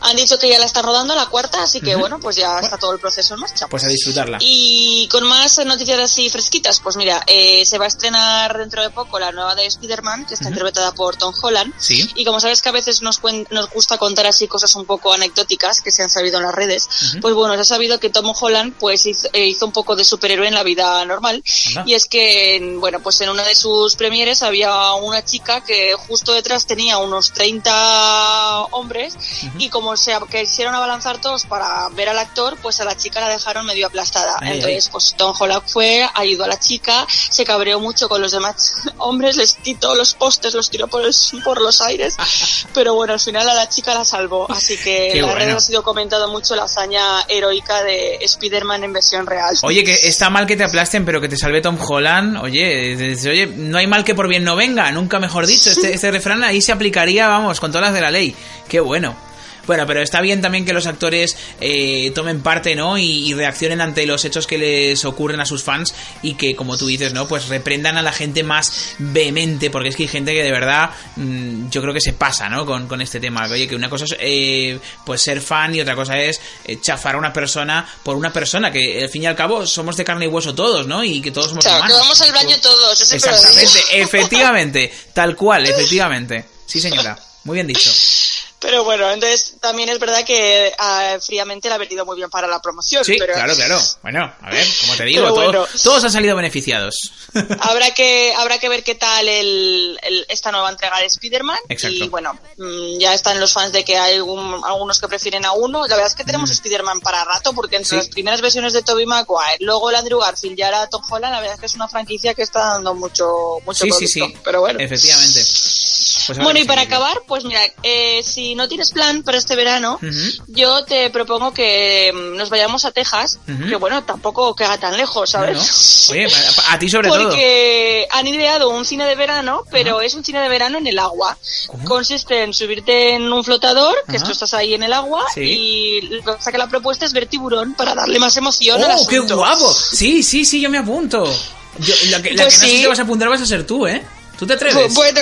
Han dicho que ya la está rodando la cuarta, así que bueno, pues ya está todo el proceso en marcha. Pues a disfrutarla. Y con más noticias así fresquitas, pues mira, eh, se va a estrenar dentro de poco la nueva de Spider-Man, que está interpretada por Tom Holland. Sí. Y como sabes que a veces nos, nos gusta contar así cosas un poco anecdóticas que se han sabido en las redes, pues bueno, se ha sabido que Tom Holland pues eh, hizo, un poco de superhéroe en la vida normal. Y es que, bueno, pues en una de sus premieres había una chica que justo detrás tenía unos 30 hombres y como se quisieron abalanzar todos para ver al actor, pues a la chica la dejaron medio aplastada. Entonces, pues Tom Holland fue, ayudó a la chica, se cabreó mucho con los demás hombres, les quitó los postes, los tiró por, por los aires, pero bueno, al final a la chica la salvó. Así que la red ha sido comentado mucho la hazaña heroica de Spider-Man en versión real. Oye, que está mal que te aplasten, pero que te salve Tom Holland, oye, oye, no hay mal que por bien no venga, nunca mejor dicho. Este, este refrán ahí se aplicaría, vamos, con todas las de la ley. Qué bueno. Bueno, pero está bien también que los actores eh, tomen parte, ¿no? Y, reaccionen ante los hechos que les ocurren a sus fans y que, como tú dices, ¿no? Pues reprendan a la gente más vehemente, porque es que hay gente que de verdad mm, yo creo que se pasa, ¿no? Con, este tema. Oye, que una cosa es eh, pues ser fan y otra cosa es eh, chafar a una persona por una persona, que al fin y al cabo somos de carne y hueso todos, ¿no? Y que todos somos claro, humanos. Que vamos al baño todos, Exactamente, efectivamente, tal cual, efectivamente. Sí, señora, muy bien dicho. Pero bueno, entonces también es verdad que uh, fríamente le ha venido muy bien para la promoción. Sí, pero... claro, claro. Bueno, a ver, como te digo, todos, han salido beneficiados. habrá que habrá que ver qué tal el, esta nueva entrega de Spider-Man. Y bueno, mm, ya están los fans de que hay algunos que prefieren a uno. La verdad es que tenemos mm. Spider-Man para rato, porque entre las primeras versiones de Tobey Maguire, luego el Andrew Garfield y ahora Tom Holland, la verdad es que es una franquicia que está dando mucho, mucho sí, producto. Sí, sí, Pero bueno. Efectivamente. Pues bueno, y para acabar, pues mira, eh, si no tienes plan para este verano, yo te propongo que mm, nos vayamos a Texas, que bueno, tampoco queda tan lejos, ¿sabes? No, no. Oye, a, a ti sobre todo. Porque han ideado un cine de verano, pero es un cine de verano en el agua. Consiste en subirte en un flotador, que tú estás ahí en el agua, Sí. y lo que que la propuesta es ver tiburón para darle más emoción al ¡Oh, qué asunto. guapo! Sí, sí, sí, yo me apunto. Yo, la que, la Pues que no sé si te vas a apuntar vas a ser tú, ¿eh? ¿Tú te atreves? Bueno.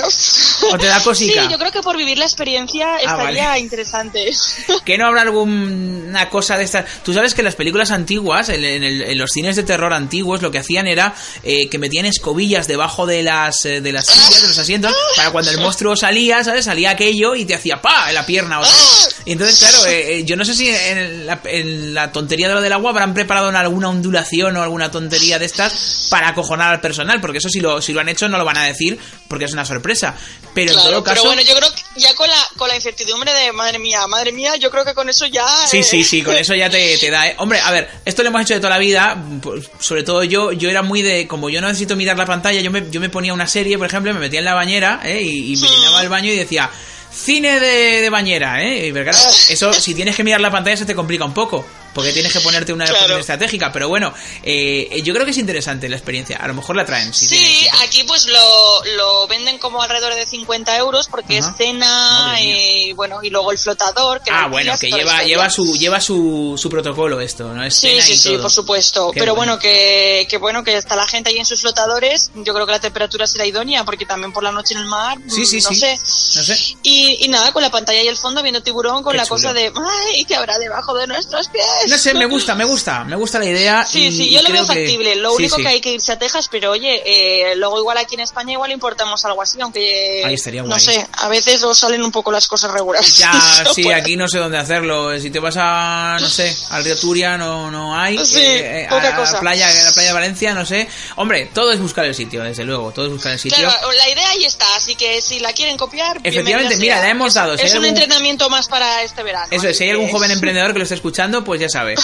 ¿O te da cosica? Sí, yo creo que por vivir la experiencia estaría vale. interesante. ¿Que no habrá alguna cosa de estas? Tú sabes que las películas antiguas, en, en el- en los cines de terror antiguos, lo que hacían era eh, que metían escobillas debajo de las, eh, de las sillas, de los asientos, para cuando el monstruo salía, ¿sabes? Salía aquello y te hacía ¡pa! en la pierna. vez. Y entonces, claro, eh, eh, yo no sé si en la, en la tontería de lo del agua habrán preparado alguna ondulación o alguna tontería de estas para acojonar al personal, porque eso si lo, si lo han hecho no lo van a decir porque es una sorpresa. Pero en todo caso... pero bueno, yo creo que ya con la, con la incertidumbre de madre mía, madre mía, yo creo que con eso ya. Sí, eh, sí, sí, con eso ya te, te da. ¿eh? Hombre, a ver, esto lo hemos hecho de toda la vida. pues, Sobre todo yo, yo era muy de. Como yo no necesito mirar la pantalla, yo me, yo me ponía una serie, por ejemplo, me metía en la bañera ¿eh? y, y me llenaba el baño y decía. Cine de, de bañera, ¿eh? Y, pero claro, eso, si tienes que mirar la pantalla, se te complica un poco. Porque tienes que ponerte una Claro. estratégica. Pero bueno, eh, yo creo que es interesante la experiencia. A lo mejor la traen. Si Sí, aquí pues lo, lo venden como alrededor de 50 euros porque Ajá. es cena y bueno, y luego el flotador. Que Ah, bueno, que lleva, lleva su lleva su, su protocolo esto, ¿no? Es Sí, cena sí, y sí, todo. por supuesto. Qué Pero bueno, que, que bueno, que está la gente ahí en sus flotadores. Yo creo que la temperatura será idónea porque también por la noche en el mar, Sí, sí, no sí. sé. No sé. Y, y nada, con la pantalla y el fondo viendo tiburón con Qué la chulo. cosa de, ay, ¿qué habrá debajo de nuestros pies? No sé, me gusta, me gusta, me gusta la idea. Sí, y- sí, yo lo veo que- factible. Lo único sí. que hay que irse a Texas, pero oye, eh, luego igual aquí en España igual importamos algo así, aunque Ahí estaría no sé, a veces os salen un poco las cosas regulares. Ya, sí, aquí no sé dónde hacerlo. Si te vas a, no sé, al río Turia no, no hay. Sí, Eh, a poca la cosa. playa, a la playa de Valencia, no sé. Hombre, todo es buscar el sitio, desde luego, todo es buscar el sitio. Claro, la idea ahí está, así que si la quieren copiar, Efectivamente, mira, sea. la hemos dado. Si es un algún- entrenamiento más para este verano. Eso es, si hay algún joven emprendedor que lo esté escuchando, pues ya sabe.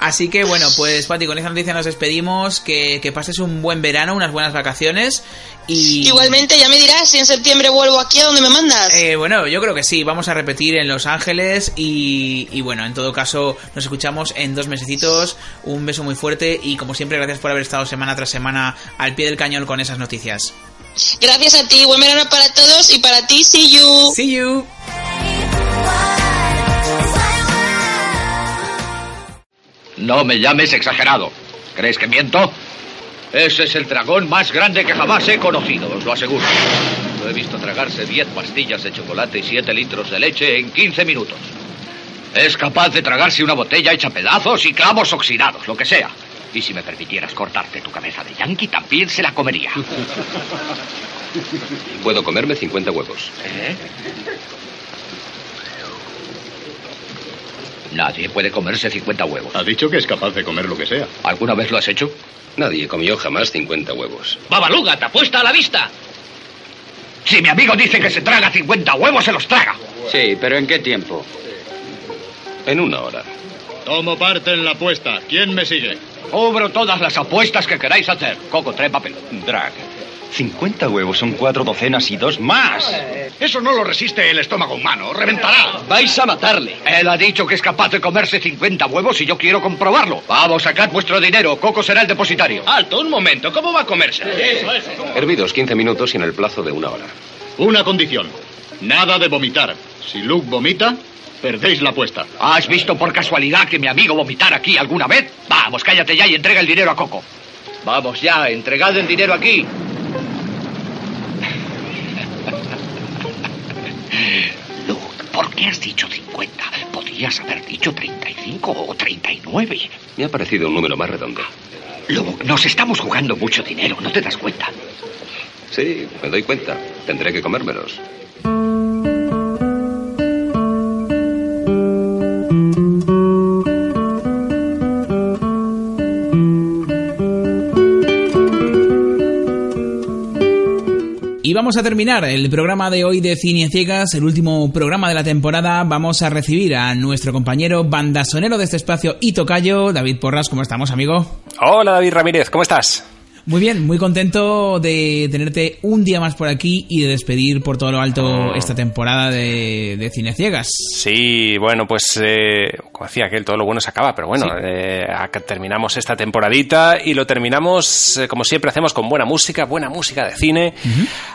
Así que bueno, pues Pati, con esta noticia nos despedimos. Que, que pases un buen verano, unas buenas vacaciones. Y Igualmente, ya me dirás si en septiembre vuelvo aquí a donde me mandas. Eh, bueno, yo creo que sí, vamos a repetir en Los Ángeles y, y bueno, en todo caso nos escuchamos en dos mesecitos, un beso muy fuerte y como siempre gracias por haber estado semana tras semana al pie del cañón con esas noticias. Gracias a ti, buen verano para todos y para ti, see you. See you. No me llames exagerado. ¿Crees que miento? Ese es el dragón más grande que jamás he conocido, os lo aseguro. Lo he visto tragarse 10 pastillas de chocolate y 7 litros de leche en 15 minutos. Es capaz de tragarse una botella hecha pedazos y clavos oxidados, lo que sea. Y si me permitieras cortarte tu cabeza de yankee, también se la comería. Puedo comerme 50 huevos. ¿Eh? Nadie puede comerse 50 huevos. Ha dicho que es capaz de comer lo que sea. ¿Alguna vez lo has hecho? Nadie comió jamás 50 huevos. Babaluga, te apuesta a la vista. Si mi amigo dice que se traga 50 huevos, se los traga. Sí, pero ¿en qué tiempo? En una hora. Tomo parte en la apuesta. ¿Quién me sigue? Cobro todas las apuestas que queráis hacer. Coco, trae papel. Drag. 50 huevos son cuatro docenas y dos más. Eso no lo resiste el estómago humano. Reventará. Vais a matarle. Él ha dicho que es capaz de comerse 50 huevos y yo quiero comprobarlo. Vamos, sacad vuestro dinero. Coco será el depositario. Alto, un momento. ¿Cómo va a comerse? Eso, eso. Hervidos 15 minutos y en el plazo de una hora. Una condición. Nada de vomitar. Si Luke vomita, perdéis la apuesta. ¿Has visto por casualidad que mi amigo vomitara aquí alguna vez? Vamos, cállate ya y entrega el dinero a Coco. Vamos ya, entregad el dinero aquí. Luke, ¿por qué has dicho 50? Podrías haber dicho 35 o 39. Me ha parecido un número más redondo. Luke, nos estamos jugando mucho dinero, ¿no te das cuenta? Sí, me doy cuenta. Tendré que comérmelos. Y vamos a terminar el programa de hoy de Cine Ciegas, el último programa de la temporada. Vamos a recibir a nuestro compañero bandasonero de este espacio y tocayo, David Porras. ¿Cómo estamos, amigo? Hola David Ramírez, ¿cómo estás? Muy bien, muy contento de tenerte un día más por aquí y de despedir por todo lo alto esta temporada de, de Cine Ciegas. Sí, bueno, pues eh, como decía que todo lo bueno se acaba, pero bueno, eh, terminamos esta temporadita y lo terminamos eh, como siempre hacemos con buena música, buena música de cine.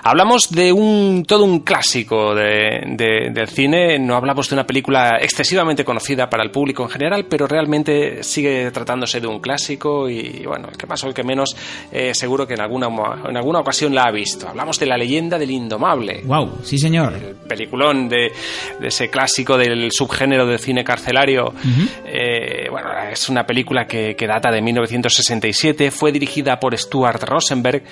Hablamos de un todo un clásico de, de- del cine, no hablamos de una película excesivamente conocida para el público en general, pero realmente sigue tratándose de un clásico y bueno, el que más o el que menos eh, seguro que en alguna, en alguna ocasión la ha visto. Hablamos de la leyenda del indomable Wow, sí señor. peliculón de, de ese clásico del subgénero del cine carcelario. Eh, bueno, es una película que, que data de 1967, fue dirigida por Stuart Rosenberg,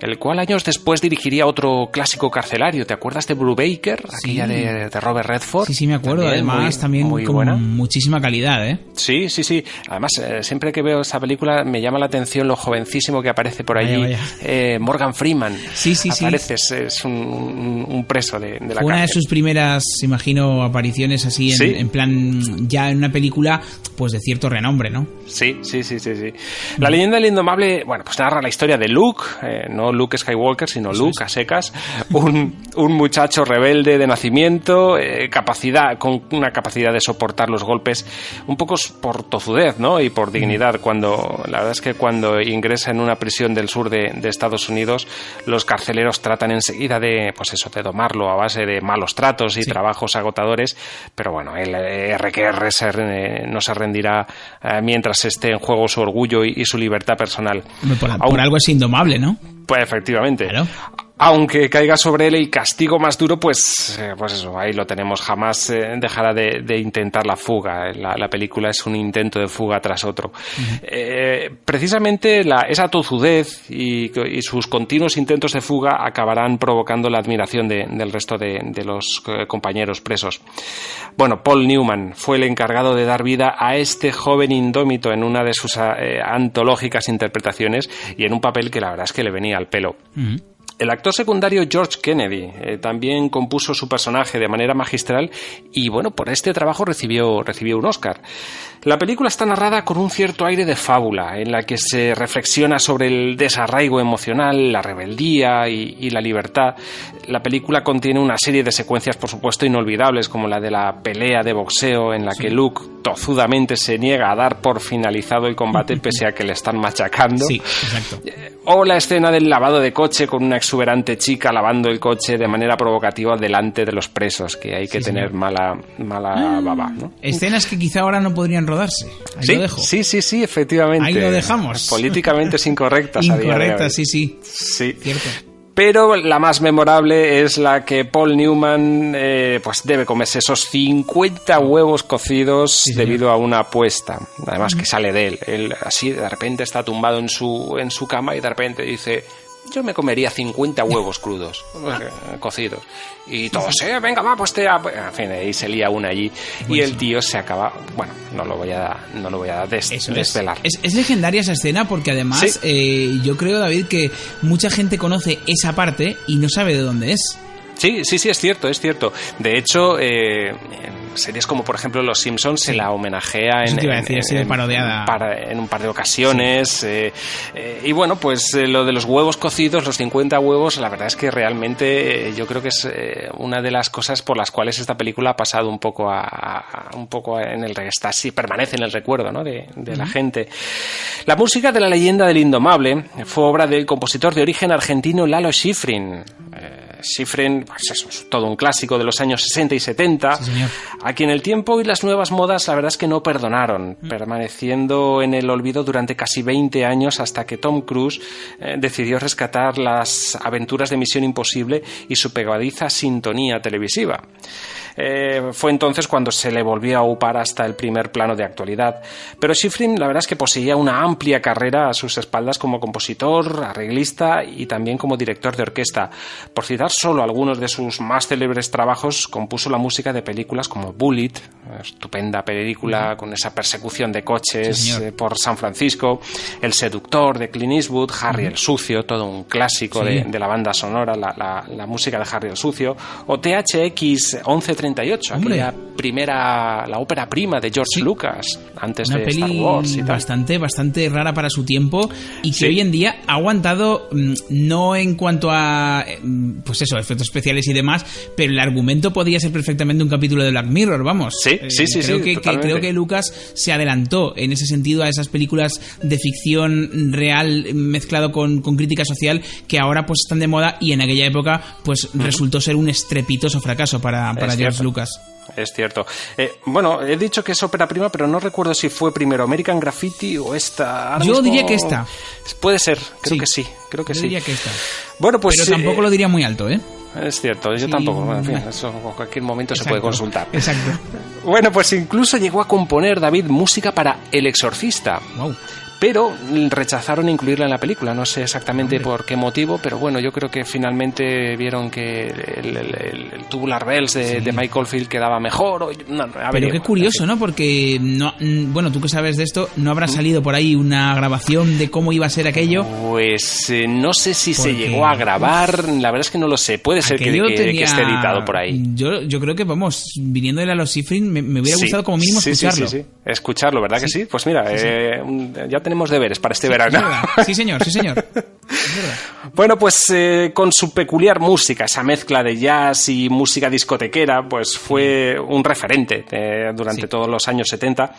el cual años después dirigiría otro clásico carcelario. ¿Te acuerdas de Brubaker? Aquella de, de Robert Redford. Sí, sí, me acuerdo. También Además, muy- también muy con buena. muchísima calidad, ¿eh? Sí, sí, sí. Además, eh, siempre que veo esa película me llama la atención lo jovencísimo que aparece por allí. Vaya, Eh, Morgan Freeman. Sí, sí, sí. Aparece, es, un, preso de, de la una de sus primeras, imagino, apariciones así en, Sí. en plan ya en una película pues de cierto renombre, ¿no? Sí, sí, sí, sí, sí. La leyenda del indomable, bueno, pues narra la historia de Luke, eh, no Luke Skywalker, sino Luke a secas, un, un muchacho rebelde de nacimiento, eh, capacidad, con una capacidad de soportar los golpes, un poco por tozudez, ¿no? Y por dignidad. Cuando, la verdad es que cuando ingresa en una prisión del sur de, de Estados Unidos, los carceleros tratan enseguida de, pues eso, de domarlo a base de malos tratos y trabajos agotadores, pero bueno, el eh, RQR se re- no se rendirá eh, mientras esté en juego su orgullo y, y su libertad personal. Por, por Aún- algo es indomable, ¿no? Pues efectivamente. Aunque caiga sobre él el castigo más duro, pues, eh, pues eso, ahí lo tenemos. Jamás eh, dejará de, de intentar la fuga. La, la película es un intento de fuga tras otro. Eh, precisamente la, esa tozudez y, y sus continuos intentos de fuga acabarán provocando la admiración de- del resto de, de los compañeros presos. Bueno, Paul Newman fue el encargado de dar vida a este joven indómito en una de sus antológicas interpretaciones y en un papel que la verdad es que le venía al pelo. El actor secundario George Kennedy eh, también compuso su personaje de manera magistral y bueno, por este trabajo recibió, recibió un Oscar. La película está narrada con un cierto aire de fábula, en la que se reflexiona sobre el desarraigo emocional, la rebeldía y, y la libertad. La película contiene una serie de secuencias, por supuesto, inolvidables, como la de la pelea de boxeo en la que Luke tozudamente se niega a dar por finalizado el combate pese a que le están machacando. Sí, exacto. O la escena del lavado de coche con una exuberante chica lavando el coche de manera provocativa delante de los presos, que hay que Sí, tener mala, mala baba, ¿no? Escenas que quizá ahora no podrían rodarse. Ahí sí, lo dejo. sí, sí, sí, efectivamente. Ahí lo dejamos. Políticamente es incorrectas. a día de hoy. Incorrecta, sí, sí. Sí. Cierto. Pero la más memorable es la que Paul Newman eh, pues debe comerse esos 50 huevos cocidos debido a una apuesta. Además que sale de él. Él así de repente está tumbado en su, en su cama y de repente dice... Yo me comería 50 huevos crudos, eh, cocidos. Y todos, eh, venga, va, pues te... ap-". En fin, ahí se lía una allí. Y el tío se acaba... Bueno, no lo voy a, no lo voy a des- Eso es. desvelar. Es, es legendaria esa escena porque además Sí. eh, yo creo, David, que mucha gente conoce esa parte y no sabe de dónde es. Sí, sí, sí, es cierto, es cierto. De hecho, eh, en series como por ejemplo Los Simpsons se la homenajea en, decir, en- parodiada. en un par de ocasiones. eh, eh, y bueno, pues eh, lo de los huevos cocidos, los 50 huevos, la verdad es que realmente eh, yo creo que es una de las cosas por las cuales esta película ha pasado un poco a, a- un poco en el está así permanece en el recuerdo ¿no? de, de la gente. La música de la leyenda del Indomable fue obra del compositor de origen argentino Lalo Schifrin. Schifrin, pues eso, es todo un clásico de los años 60 y 70, a quien el tiempo y las nuevas modas la verdad es que no perdonaron, permaneciendo en el olvido durante casi 20 años hasta que Tom Cruise eh, decidió rescatar las aventuras de Misión Imposible y su pegadiza sintonía televisiva. Eh, fue entonces cuando se le volvió a upar hasta el primer plano de actualidad. Pero Schifrin, la verdad es que poseía una amplia carrera a sus espaldas como compositor, arreglista y también como director de orquesta. Por citar solo algunos de sus más célebres trabajos, compuso la música de películas como Bullet, estupenda película con esa persecución de coches eh, por San Francisco, El seductor de Clint Eastwood, Harry el sucio, todo un clásico de, la banda sonora, la, música de Harry el sucio, o THX 1138, aquella primera, la ópera prima de George Lucas, antes de Star Wars y tal. Bastante, bastante rara para su tiempo y que hoy en día ha aguantado, mm, no en cuanto a, mm, pues eso, efectos especiales y demás, pero el argumento podría ser perfectamente un capítulo de Black Mirror, vamos. Sí, sí, sí. Creo, que, creo que Lucas se adelantó en ese sentido a esas películas de ficción real mezclado con, crítica social que ahora pues están de moda y en aquella época pues resultó ser un estrepitoso fracaso para, para George Lucas es cierto. Eh, bueno, he dicho que es ópera prima, pero no recuerdo si fue primero American Graffiti o esta. Yo diría que esta. Puede ser, creo que sí, creo que yo sí. diría que esta. Bueno, pues pero tampoco lo diría muy alto, ¿eh? Es cierto, yo tampoco. en fin, eso en cualquier momento se puede consultar. Exacto. Bueno, pues incluso llegó a componer David música para El Exorcista. Wow pero rechazaron incluirla en la película. No sé exactamente por qué motivo, pero bueno, yo creo que finalmente vieron que el, Tubular Bells de, Michael Field quedaba mejor. O, pero qué curioso, ¿no? Porque, no, bueno, tú que sabes de esto, ¿no habrá salido por ahí una grabación de cómo iba a ser aquello? Pues eh, no sé si se llegó a grabar, la verdad es que no lo sé. Puede ser que, esté editado por ahí. Yo, yo creo que, vamos, viniendo de la Los Sifrin, me, hubiera gustado como mínimo escucharlo. Sí, sí, Escucharlo, ¿verdad que sí? Pues mira, eh, ya tenemos deberes para este verano. Sí, señor, sí, señor. bueno, pues eh, con su peculiar música, esa mezcla de jazz y música discotequera, pues fue un referente eh, durante todos los años 70,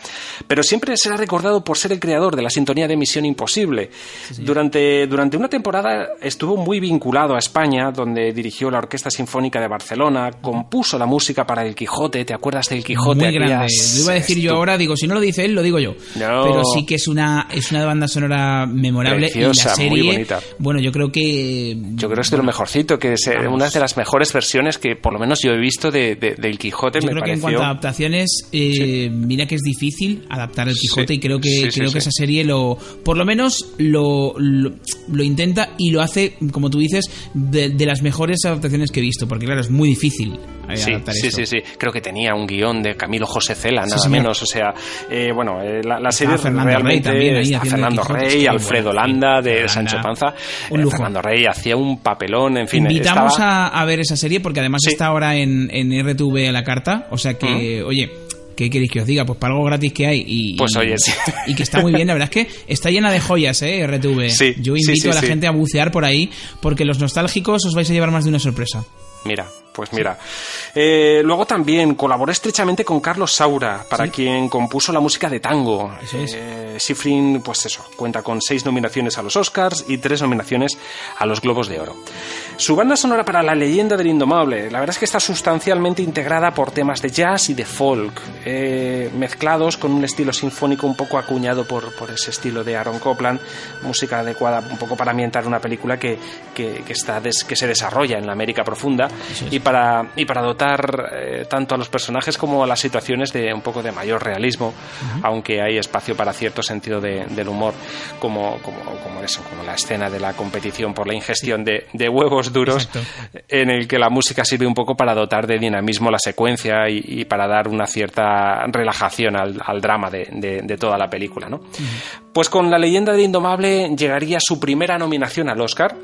pero siempre será recordado por ser el creador de la sintonía de Misión Imposible. durante, durante una temporada estuvo muy vinculado a España, donde dirigió la Orquesta Sinfónica de Barcelona, compuso la música para El Quijote, ¿te acuerdas del Quijote? Muy grande. Lo iba a decir yo ahora, digo, si no lo dice él, lo digo yo. Pero sí que es una, es una banda sonora memorable y la serie, muy bonita. bueno, yo creo que yo creo que es de lo mejorcito, que es eh, una de las mejores versiones que por lo menos yo he visto de, del Quijote. Yo me creo que en cuanto a adaptaciones, eh, mira que es difícil adaptar el Quijote y creo que creo que esa serie lo, por lo menos lo, lo, intenta y lo hace, como tú dices, de, de las mejores adaptaciones que he visto, porque claro es muy difícil sí, sí, sí, sí, Creo que tenía un guion de Camilo José Cela, nada menos. O sea, eh, bueno, eh, la, serie realmente Rey Fernando Rey, Alfredo Landa de Sancho Panza. Un eh, Fernando Rey hacía un papelón, en fin. Invitamos a, ver esa serie porque además está ahora en, en RTV a la carta. O sea que, oye, ¿Qué queréis que os diga? Pues para algo gratis que hay y, pues oye, sí. y que está muy bien, la verdad es que está llena de joyas, ¿eh? RTV. Yo invito a la gente a bucear por ahí porque los nostálgicos os vais a llevar más de una sorpresa. Mira, pues mira. Eh, luego también colaboró estrechamente con Carlos Saura, para quien compuso la música de tango. Eh, Sifrin, pues eso, cuenta con seis nominaciones a los Oscars y tres nominaciones a los Globos de Oro. Su banda sonora para La leyenda del indomable, la verdad es que está sustancialmente integrada por temas de jazz y de folk, eh, mezclados con un estilo sinfónico un poco acuñado por, por, ese estilo de Aaron Copland, música adecuada un poco para ambientar una película que, que, está que se desarrolla en la América profunda y para, y para dotar eh, tanto a los personajes como a las situaciones de un poco de mayor realismo, aunque hay espacio para cierto sentido del humor, como, como, como, eso, como la escena de la competición por la ingestión de, de huevos duros, en el que la música sirve un poco para dotar de dinamismo la secuencia y, para dar una cierta relajación al, al drama de, de, toda la película. ¿no? Pues con La leyenda de Indomable llegaría su primera nominación al Oscar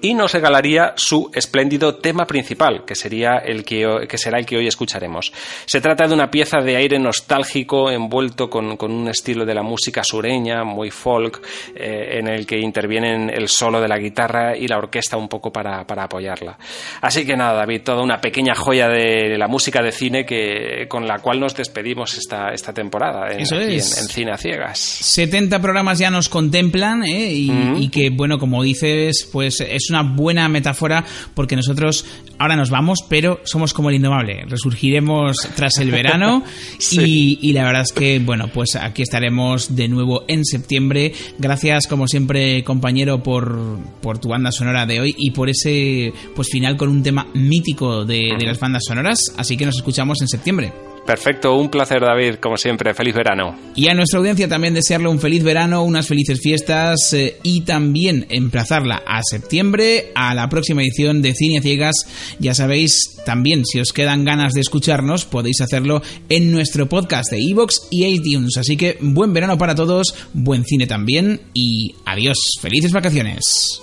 y nos regalaría su espléndido tema principal, que, sería el que, que, será el que hoy escucharemos. Se trata de una pieza de aire nostálgico envuelto con, un estilo de la música sureña, muy folk, eh, en el que intervienen el solo de la guitarra y la orquesta un poco para, apoyarla. Así que nada, David, toda una pequeña joya de la música de cine que, con la cual nos despedimos esta, esta temporada en, en, Cine a Ciegas. 70 programas ya nos contemplan ¿eh? y, y que, bueno, como dices, pues es una buena metáfora porque nosotros ahora nos vamos, pero somos como el indomable. Resurgiremos tras el verano y, la verdad es que, bueno, pues aquí estaremos de nuevo en septiembre. Gracias, como siempre, compañero, por, por tu banda sonora de hoy y por ese pues final con un tema mítico de, de las bandas sonoras. Así que nos escuchamos en septiembre. Perfecto, un placer David, como siempre, feliz verano. Y a nuestra audiencia también desearle un feliz verano, unas felices fiestas eh, y también emplazarla a septiembre a la próxima edición de Cine Ciegas. Ya sabéis, también si os quedan ganas de escucharnos, podéis hacerlo en nuestro podcast de Evox y iTunes. Así que buen verano para todos, buen cine también y adiós, felices vacaciones.